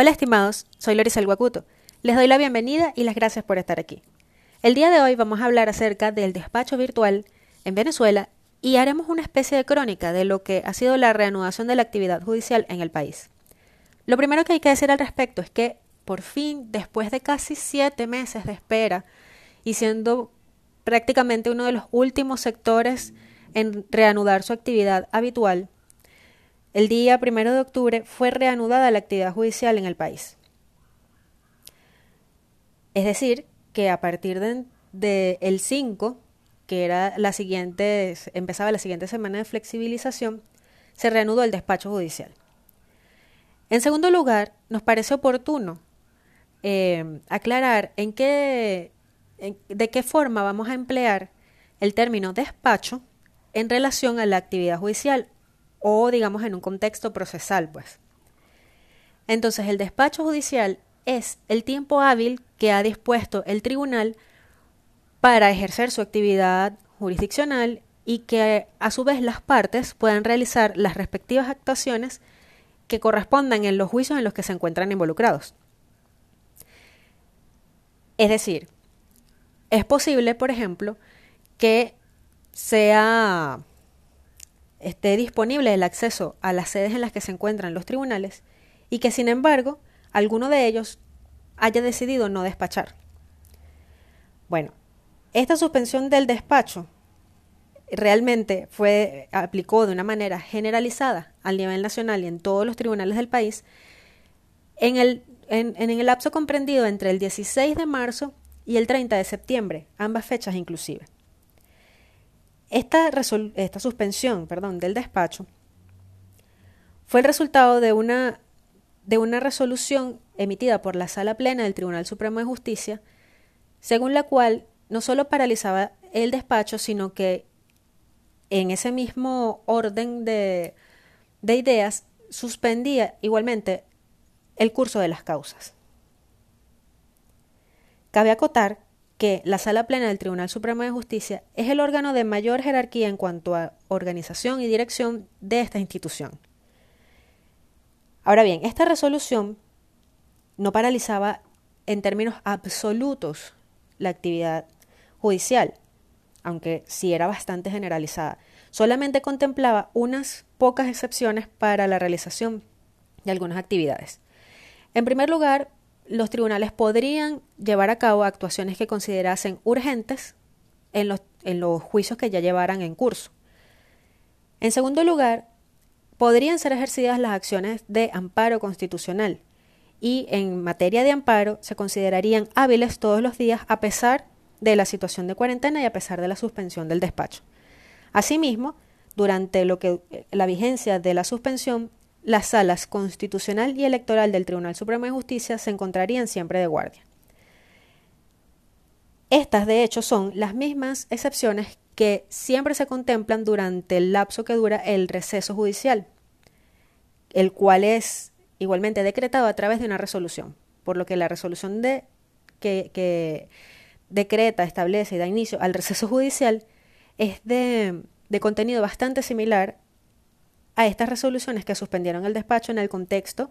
Hola estimados, soy Lorisel Guacuto. Les doy la bienvenida y las gracias por estar aquí. El día de hoy vamos a hablar acerca del despacho virtual en Venezuela y haremos una especie de crónica de lo que ha sido la reanudación de la actividad judicial en el país. Lo primero que hay que decir al respecto es que, por fin, después de casi siete meses de espera y siendo prácticamente uno de los últimos sectores en reanudar su actividad habitual, el día primero de octubre fue reanudada la actividad judicial en el país. Es decir, que a partir del de, el 5, que era la siguiente, empezaba la siguiente semana de flexibilización, se reanudó el despacho judicial. En segundo lugar, nos parece oportuno eh, aclarar en qué, de qué forma vamos a emplear el término despacho en relación a la actividad judicial o digamos en un contexto procesal, pues. Entonces, el despacho judicial es el tiempo hábil que ha dispuesto el tribunal para ejercer su actividad jurisdiccional y que a su vez las partes puedan realizar las respectivas actuaciones que correspondan en los juicios en los que se encuentran involucrados. Es decir, es posible, por ejemplo, que sea esté disponible el acceso a las sedes en las que se encuentran los tribunales y que, sin embargo, alguno de ellos haya decidido no despachar. Bueno, esta suspensión del despacho realmente fue aplicó de una manera generalizada al nivel nacional y en todos los tribunales del país en el, en, en el lapso comprendido entre el 16 de marzo y el 30 de septiembre, ambas fechas inclusive. Esta, suspensión perdón, del despacho fue el resultado de una, de una resolución emitida por la Sala Plena del Tribunal Supremo de Justicia, según la cual no solo paralizaba el despacho, sino que en ese mismo orden de, de ideas suspendía igualmente el curso de las causas. Cabe acotar que la Sala Plena del Tribunal Supremo de Justicia es el órgano de mayor jerarquía en cuanto a organización y dirección de esta institución. Ahora bien, esta resolución no paralizaba en términos absolutos la actividad judicial, aunque sí era bastante generalizada. Solamente contemplaba unas pocas excepciones para la realización de algunas actividades. En primer lugar, los tribunales podrían llevar a cabo actuaciones que considerasen urgentes en los, en los juicios que ya llevaran en curso. En segundo lugar, podrían ser ejercidas las acciones de amparo constitucional y en materia de amparo se considerarían hábiles todos los días a pesar de la situación de cuarentena y a pesar de la suspensión del despacho. Asimismo, durante lo que la vigencia de la suspensión las salas constitucional y electoral del Tribunal Supremo de Justicia se encontrarían siempre de guardia. Estas, de hecho, son las mismas excepciones que siempre se contemplan durante el lapso que dura el receso judicial, el cual es igualmente decretado a través de una resolución, por lo que la resolución de, que, decreta, establece y da inicio al receso judicial es de, de contenido bastante similar a estas resoluciones que suspendieron el despacho en el contexto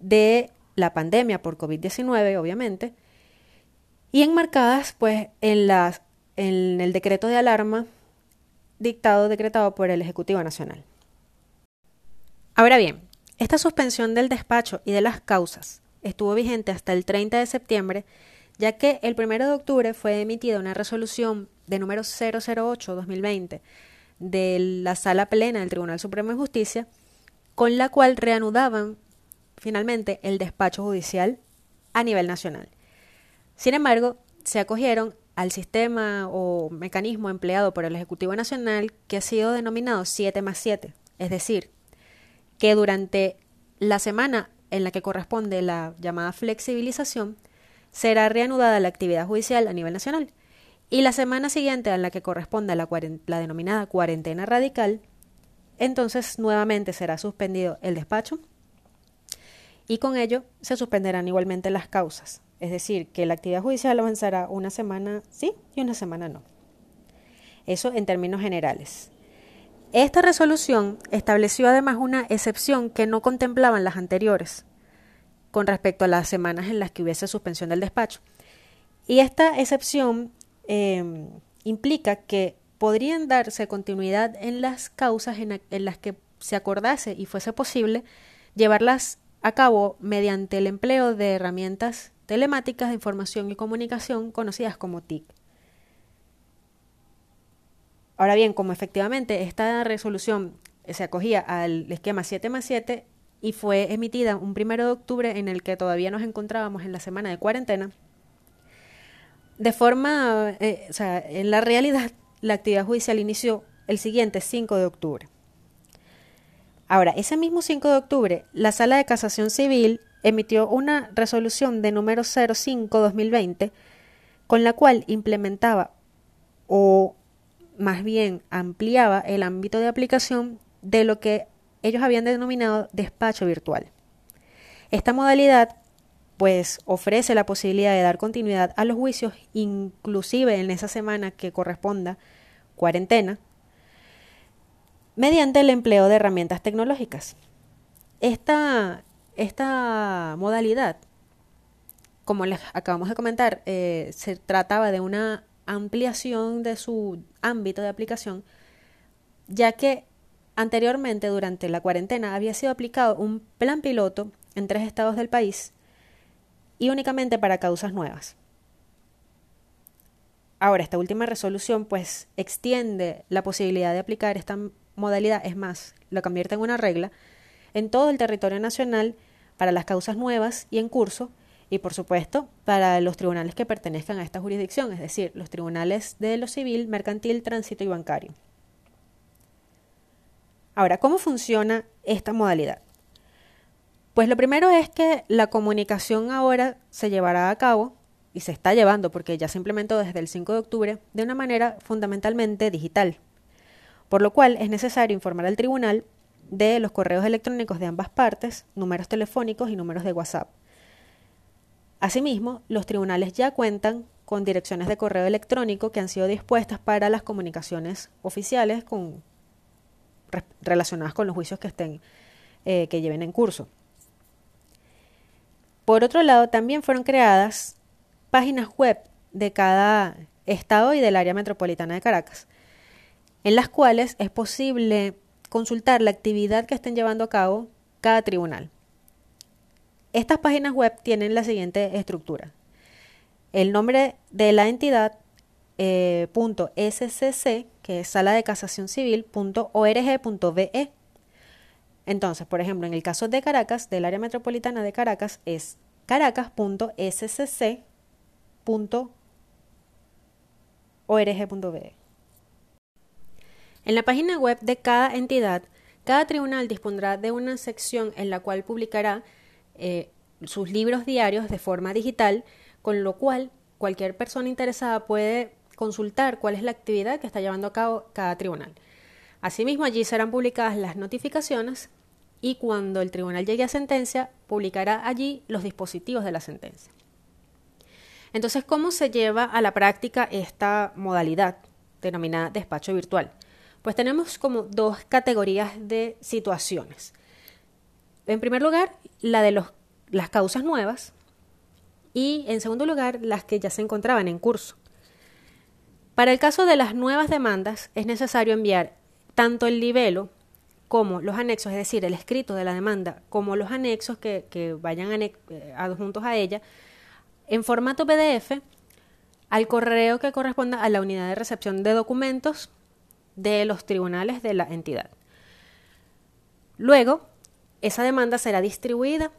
de la pandemia por COVID-19, obviamente, y enmarcadas pues en, las, en el decreto de alarma dictado, decretado por el Ejecutivo Nacional. Ahora bien, esta suspensión del despacho y de las causas estuvo vigente hasta el 30 de septiembre, ya que el 1 de octubre fue emitida una resolución de número 008-2020 de la Sala Plena del Tribunal Supremo de Justicia, con la cual reanudaban finalmente el despacho judicial a nivel nacional. Sin embargo, se acogieron al sistema o mecanismo empleado por el Ejecutivo Nacional que ha sido denominado 7 más 7, es decir, que durante la semana en la que corresponde la llamada flexibilización, será reanudada la actividad judicial a nivel nacional y la semana siguiente a la que corresponda la, la denominada cuarentena radical, entonces nuevamente será suspendido el despacho y con ello se suspenderán igualmente las causas. Es decir, que la actividad judicial avanzará una semana sí y una semana no. Eso en términos generales. Esta resolución estableció además una excepción que no contemplaban las anteriores, con respecto a las semanas en las que hubiese suspensión del despacho. Y esta excepción em, implica que podrían darse continuidad en las causas en, las que se acordase y fuese posible llevarlas a cabo mediante el empleo de herramientas telemáticas de información y comunicación conocidas como TIC. Ahora bien, como efectivamente esta resolución se acogía al esquema 7 más 7 y fue emitida un primero de octubre en el que todavía nos encontrábamos en la semana de cuarentena, de forma, eh, o sea, en la realidad, la actividad judicial inició el siguiente 5 de octubre. Ahora, ese mismo 5 de octubre, la Sala de Casación Civil emitió una resolución de número 05-2020 con la cual implementaba o más bien ampliaba el ámbito de aplicación de lo que ellos habían denominado despacho virtual. Esta modalidad pues ofrece la posibilidad de dar continuidad a los juicios inclusive en esa semana que corresponda cuarentena mediante el empleo de herramientas tecnológicas. Esta, esta modalidad, como les acabamos de comentar, eh, se trataba de una ampliación de su ámbito de aplicación, ya que anteriormente, durante la cuarentena, había sido aplicado un plan piloto en tres estados del país y únicamente para causas nuevas. Ahora, esta última resolución pues extiende la posibilidad de aplicar esta modalidad, es más, lo convierte en una regla, en todo el territorio nacional para las causas nuevas y en curso, y por supuesto para los tribunales que pertenezcan a esta jurisdicción, es decir, los tribunales de lo civil, mercantil, tránsito y bancario. Ahora, ¿cómo funciona esta modalidad? Pues lo primero es que la comunicación ahora se llevará a cabo y se está llevando porque ya se implementó desde el 5 de octubre de una manera fundamentalmente digital, por lo cual es necesario informar al tribunal de los correos electrónicos de ambas partes, números telefónicos y números de WhatsApp. Asimismo, los tribunales ya cuentan con direcciones de correo electrónico que han sido dispuestas para las comunicaciones oficiales relacionadas con los juicios que estén eh, que lleven en curso. Por otro lado, también fueron creadas páginas web de cada estado y del área metropolitana de Caracas, en las cuales es posible consultar la actividad que estén llevando a cabo cada tribunal. Estas páginas web tienen la siguiente estructura. El nombre de la entidad eh, .scc, que es sala de casación civil, Entonces, por ejemplo, en el caso de Caracas, del área metropolitana de Caracas, es caracas.scc.org.be. En la página web de cada entidad, cada tribunal dispondrá de una sección en la cual publicará eh, sus libros diarios de forma digital, con lo cual cualquier persona interesada puede consultar cuál es la actividad que está llevando a cabo cada tribunal. Asimismo, allí serán publicadas las notificaciones y cuando el tribunal llegue a sentencia, publicará allí los dispositivos de la sentencia. Entonces, ¿cómo se lleva a la práctica esta modalidad denominada despacho virtual? Pues tenemos como dos categorías de situaciones. En primer lugar, la de los, las causas nuevas y en segundo lugar, las que ya se encontraban en curso. Para el caso de las nuevas demandas es necesario enviar tanto el libelo como los anexos, es decir, el escrito de la demanda, como los anexos que, vayan eh, adjuntos a ella, en formato PDF al correo que corresponda a la unidad de recepción de documentos de los tribunales de la entidad. Luego, esa demanda será distribuida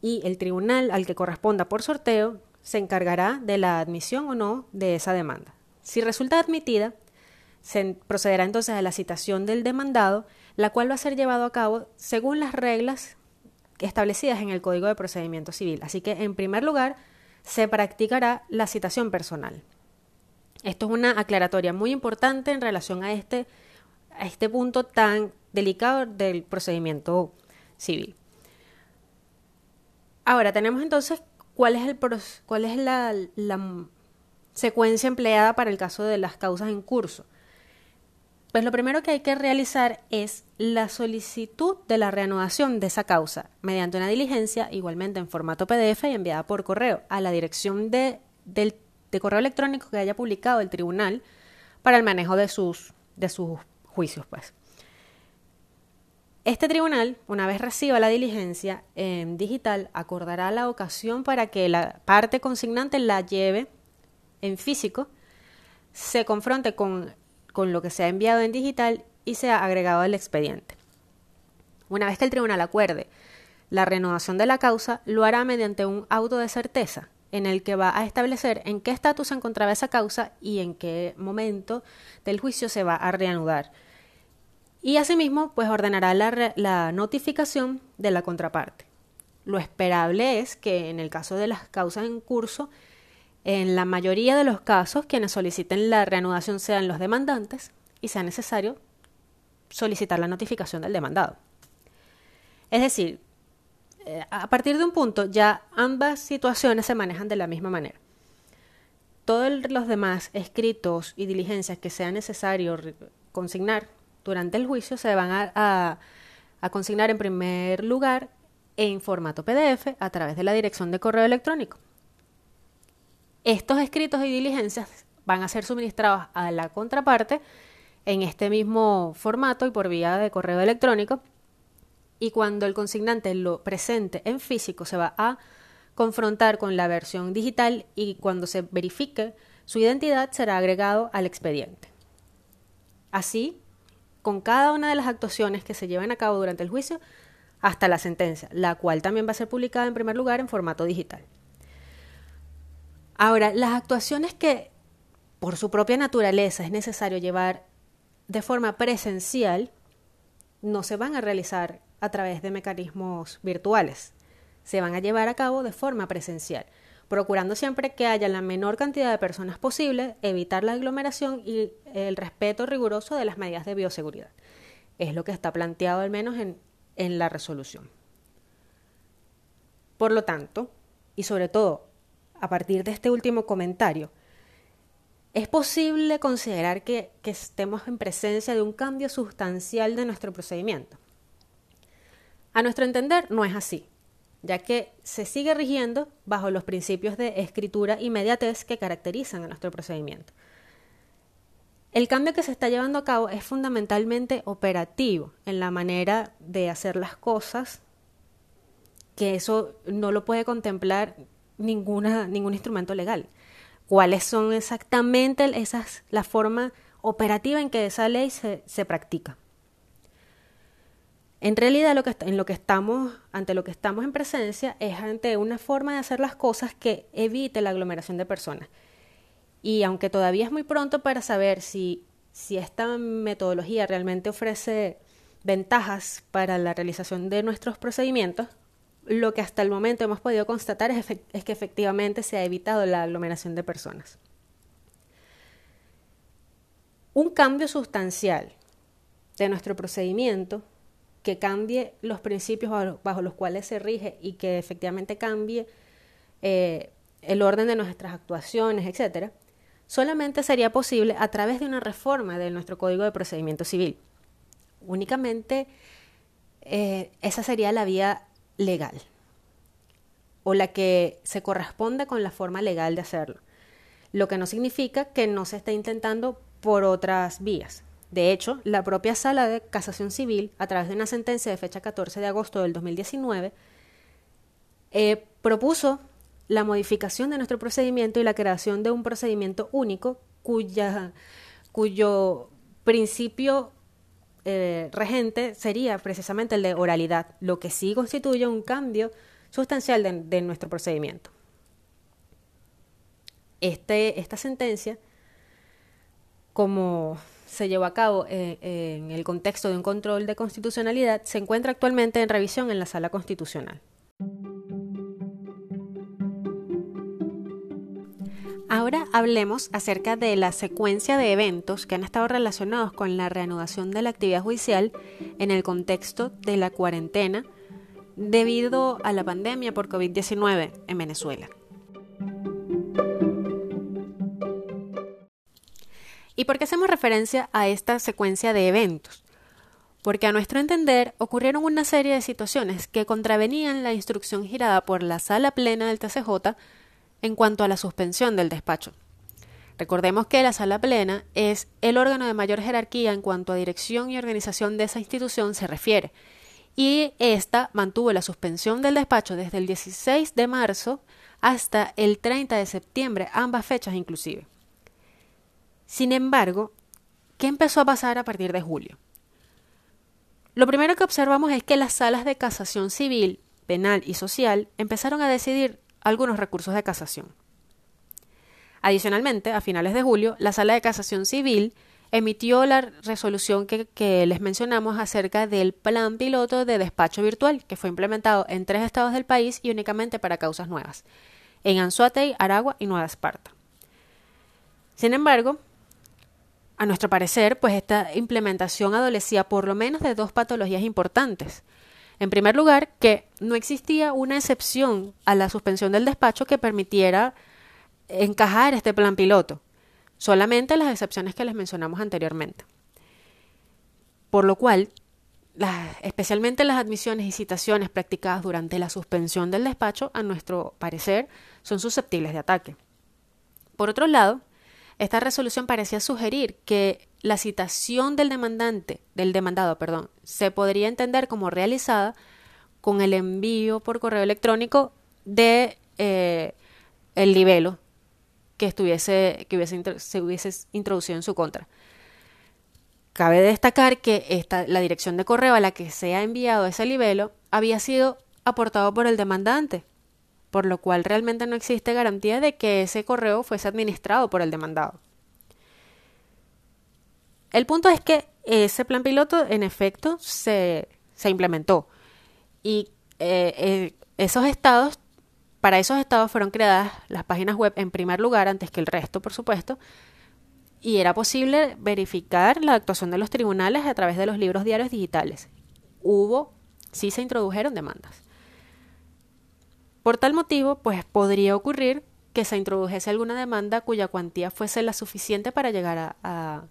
y el tribunal al que corresponda por sorteo se encargará de la admisión o no de esa demanda. Si resulta admitida, se procederá entonces a la citación del demandado, la cual va a ser llevado a cabo según las reglas establecidas en el Código de Procedimiento Civil. Así que, en primer lugar, se practicará la citación personal. Esto es una aclaratoria muy importante en relación a este, a este punto tan delicado del procedimiento civil. Ahora tenemos entonces cuál es, el, cuál es la, la secuencia empleada para el caso de las causas en curso. Pues lo primero que hay que realizar es la solicitud de la reanudación de esa causa mediante una diligencia igualmente en formato PDF y enviada por correo a la dirección de, correo electrónico que haya publicado el tribunal para el manejo de sus, de sus juicios. Pues. Este tribunal, una vez reciba la diligencia en digital, acordará la ocasión para que la parte consignante la lleve en físico, se confronte con con lo que se ha enviado en digital y se ha agregado al expediente. Una vez que el tribunal acuerde la renovación de la causa, lo hará mediante un auto de certeza, en el que va a establecer en qué estatus se encontraba esa causa y en qué momento del juicio se va a reanudar. Y asimismo, pues ordenará la, la notificación de la contraparte. Lo esperable es que en el caso de las causas en curso, en la mayoría de los casos, quienes soliciten la reanudación sean los demandantes y sea necesario solicitar la notificación del demandado. Es decir, eh, a partir de un punto ya ambas situaciones se manejan de la misma manera. Todos los demás escritos y diligencias que sea necesario consignar durante el juicio se van a, a consignar en primer lugar en formato PDF a través de la dirección de correo electrónico. Estos escritos y diligencias van a ser suministrados a la contraparte en este mismo formato y por vía de correo electrónico. Y cuando el consignante lo presente en físico, se va a confrontar con la versión digital y cuando se verifique su identidad será agregado al expediente. Así, con cada una de las actuaciones que se lleven a cabo durante el juicio hasta la sentencia, la cual también va a ser publicada en primer lugar en formato digital. Ahora, las actuaciones que por su propia naturaleza es necesario llevar de forma presencial no se van a realizar a través de mecanismos virtuales, se van a llevar a cabo de forma presencial, procurando siempre que haya la menor cantidad de personas posible, evitar la aglomeración y el respeto riguroso de las medidas de bioseguridad. Es lo que está planteado al menos en, en la resolución. Por lo tanto, y sobre todo a partir de este último comentario, es posible considerar que, estemos en presencia de un cambio sustancial de nuestro procedimiento. A nuestro entender, no es así, ya que se sigue rigiendo bajo los principios de escritura inmediatez que caracterizan a nuestro procedimiento. El cambio que se está llevando a cabo es fundamentalmente operativo en la manera de hacer las cosas, que eso no lo puede contemplar ninguna, ningún instrumento legal. ¿Cuáles son exactamente esas, la forma operativa en que esa ley se, se practica? En realidad, lo que, en lo que estamos, ante lo que estamos en presencia es ante una forma de hacer las cosas que evite la aglomeración de personas. Y aunque todavía es muy pronto para saber si, si esta metodología realmente ofrece ventajas para la realización de nuestros procedimientos, lo que hasta el momento hemos podido constatar es, que efectivamente se ha evitado la aglomeración de personas. Un cambio sustancial de nuestro procedimiento que cambie los principios bajo, los cuales se rige y que efectivamente cambie eh, el orden de nuestras actuaciones, etcétera, solamente sería posible a través de una reforma de nuestro Código de Procedimiento Civil. Únicamente eh, esa sería la vía legal o la que se corresponde con la forma legal de hacerlo, lo que no significa que no se esté intentando por otras vías. De hecho, la propia Sala de Casación Civil, a través de una sentencia de fecha 14 de agosto del 2019, eh, propuso la modificación de nuestro procedimiento y la creación de un procedimiento único cuya, cuyo principio eh, regente sería precisamente el de oralidad, lo que sí constituye un cambio sustancial de, nuestro procedimiento. Este, esta sentencia, como se llevó a cabo eh, en el contexto de un control de constitucionalidad, se encuentra actualmente en revisión en la Sala Constitucional. Ahora hablemos acerca de la secuencia de eventos que han estado relacionados con la reanudación de la actividad judicial en el contexto de la cuarentena debido a la pandemia por COVID-19 en Venezuela. ¿Y por qué hacemos referencia a esta secuencia de eventos? Porque a nuestro entender ocurrieron una serie de situaciones que contravenían la instrucción girada por la sala plena del TCJ en cuanto a la suspensión del despacho. Recordemos que la sala plena es el órgano de mayor jerarquía en cuanto a dirección y organización de esa institución se refiere, y esta mantuvo la suspensión del despacho desde el 16 de marzo hasta el 30 de septiembre, ambas fechas inclusive. Sin embargo, ¿qué empezó a pasar a partir de julio? Lo primero que observamos es que las salas de casación civil, penal y social empezaron a decidir algunos recursos de casación. Adicionalmente, a finales de julio, la Sala de Casación Civil emitió la resolución que, les mencionamos acerca del plan piloto de despacho virtual, que fue implementado en tres estados del país y únicamente para causas nuevas, en Anzuatey, Aragua y Nueva Esparta. Sin embargo, a nuestro parecer, pues esta implementación adolecía por lo menos de dos patologías importantes. En primer lugar, que no existía una excepción a la suspensión del despacho que permitiera encajar este plan piloto, solamente las excepciones que les mencionamos anteriormente. Por lo cual, especialmente las admisiones y citaciones practicadas durante la suspensión del despacho, a nuestro parecer, son susceptibles de ataque. Por otro lado, esta resolución parecía sugerir que la citación del demandante, del demandado, perdón, se podría entender como realizada con el envío por correo electrónico de eh, el libelo que estuviese, que hubiese, se hubiese introducido en su contra. Cabe destacar que esta, la dirección de correo a la que se ha enviado ese libelo había sido aportado por el demandante, por lo cual realmente no existe garantía de que ese correo fuese administrado por el demandado. El punto es que ese plan piloto, en efecto, se, se implementó y eh, eh, esos estados, para esos estados fueron creadas las páginas web en primer lugar, antes que el resto, por supuesto, y era posible verificar la actuación de los tribunales a través de los libros diarios digitales. Hubo, sí se introdujeron demandas. Por tal motivo, pues podría ocurrir que se introdujese alguna demanda cuya cuantía fuese la suficiente para llegar a,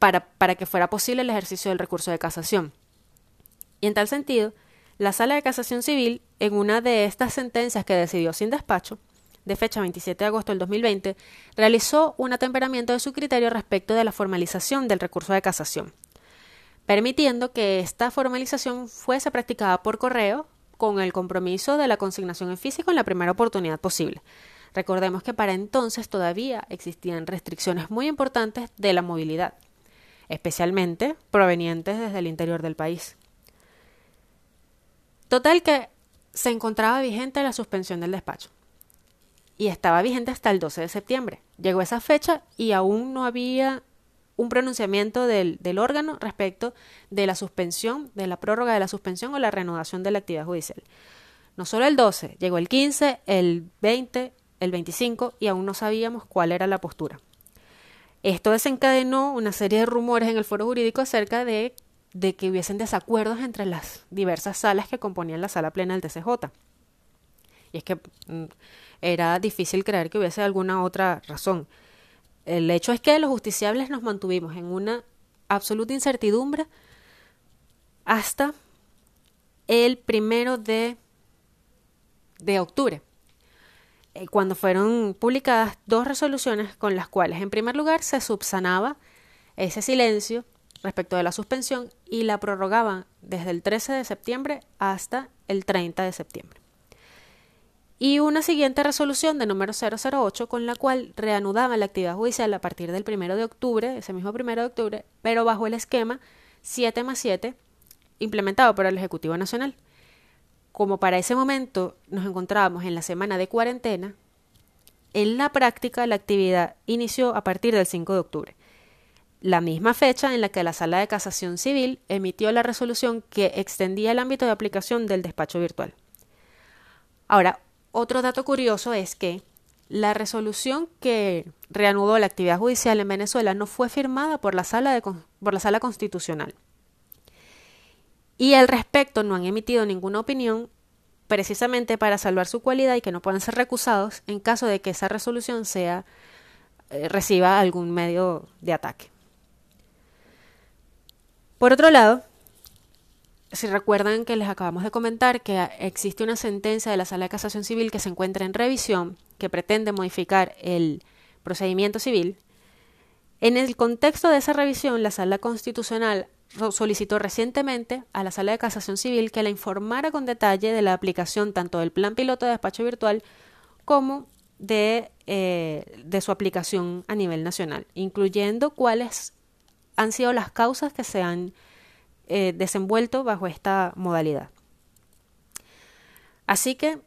para, para que fuera posible el ejercicio del recurso de casación. Y en tal sentido, la Sala de Casación Civil, en una de estas sentencias que decidió sin despacho, de fecha 27 de agosto del 2020, realizó un atemperamiento de su criterio respecto de la formalización del recurso de casación, permitiendo que esta formalización fuese practicada por correo con el compromiso de la consignación en físico en la primera oportunidad posible. Recordemos que para entonces todavía existían restricciones muy importantes de la movilidad, especialmente provenientes desde el interior del país. Total que se encontraba vigente la suspensión del despacho y estaba vigente hasta el 12 de septiembre. Llegó esa fecha y aún no había un pronunciamiento del, órgano respecto de la suspensión, de la prórroga de la suspensión o la reanudación de la actividad judicial. No solo el 12, llegó el 15, el 20, el 25 y aún no sabíamos cuál era la postura. Esto desencadenó una serie de rumores en el foro jurídico acerca de, de que hubiesen desacuerdos entre las diversas salas que componían la sala plena del TCJ. Y es que mm, era difícil creer que hubiese alguna otra razón. El hecho es que los justiciables nos mantuvimos en una absoluta incertidumbre hasta el primero de, de octubre, eh, cuando fueron publicadas dos resoluciones con las cuales, en primer lugar, se subsanaba ese silencio respecto de la suspensión y la prorrogaban desde el 13 de septiembre hasta el 30 de septiembre y una siguiente resolución de número 008 con la cual reanudaban la actividad judicial a partir del 1 de octubre, ese mismo 1 de octubre, pero bajo el esquema 7 más 7 implementado por el Ejecutivo Nacional. Como para ese momento nos encontrábamos en la semana de cuarentena, en la práctica la actividad inició a partir del 5 de octubre, la misma fecha en la que la Sala de Casación Civil emitió la resolución que extendía el ámbito de aplicación del despacho virtual. Ahora, otro dato curioso es que la resolución que reanudó la actividad judicial en Venezuela no fue firmada por la sala, de, por la sala constitucional. Y al respecto no han emitido ninguna opinión precisamente para salvar su cualidad y que no puedan ser recusados en caso de que esa resolución sea eh, reciba algún medio de ataque. Por otro lado, si recuerdan que les acabamos de comentar que existe una sentencia de la Sala de Casación Civil que se encuentra en revisión, que pretende modificar el procedimiento civil, en el contexto de esa revisión, la Sala Constitucional solicitó recientemente a la Sala de Casación Civil que la informara con detalle de la aplicación tanto del plan piloto de despacho virtual como de, eh, de su aplicación a nivel nacional, incluyendo cuáles han sido las causas que se han eh, desenvuelto bajo esta modalidad. Así que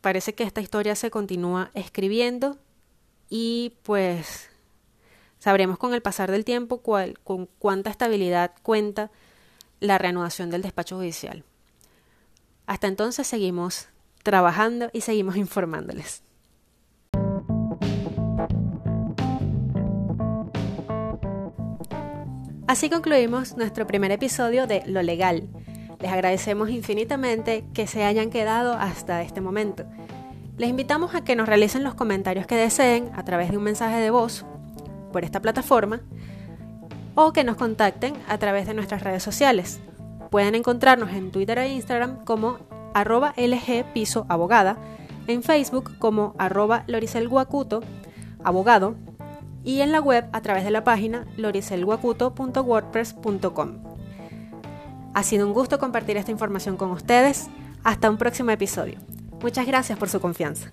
parece que esta historia se continúa escribiendo y pues sabremos con el pasar del tiempo cuál, con cuánta estabilidad cuenta la reanudación del despacho judicial. Hasta entonces seguimos trabajando y seguimos informándoles. Así concluimos nuestro primer episodio de Lo Legal. Les agradecemos infinitamente que se hayan quedado hasta este momento. Les invitamos a que nos realicen los comentarios que deseen a través de un mensaje de voz por esta plataforma o que nos contacten a través de nuestras redes sociales. Pueden encontrarnos en Twitter e Instagram como arroba lgpisoabogada, en Facebook como arroba loricelguacuto, abogado, y en la web a través de la página loricelguacuto.wordpress.com. Ha sido un gusto compartir esta información con ustedes. Hasta un próximo episodio. Muchas gracias por su confianza.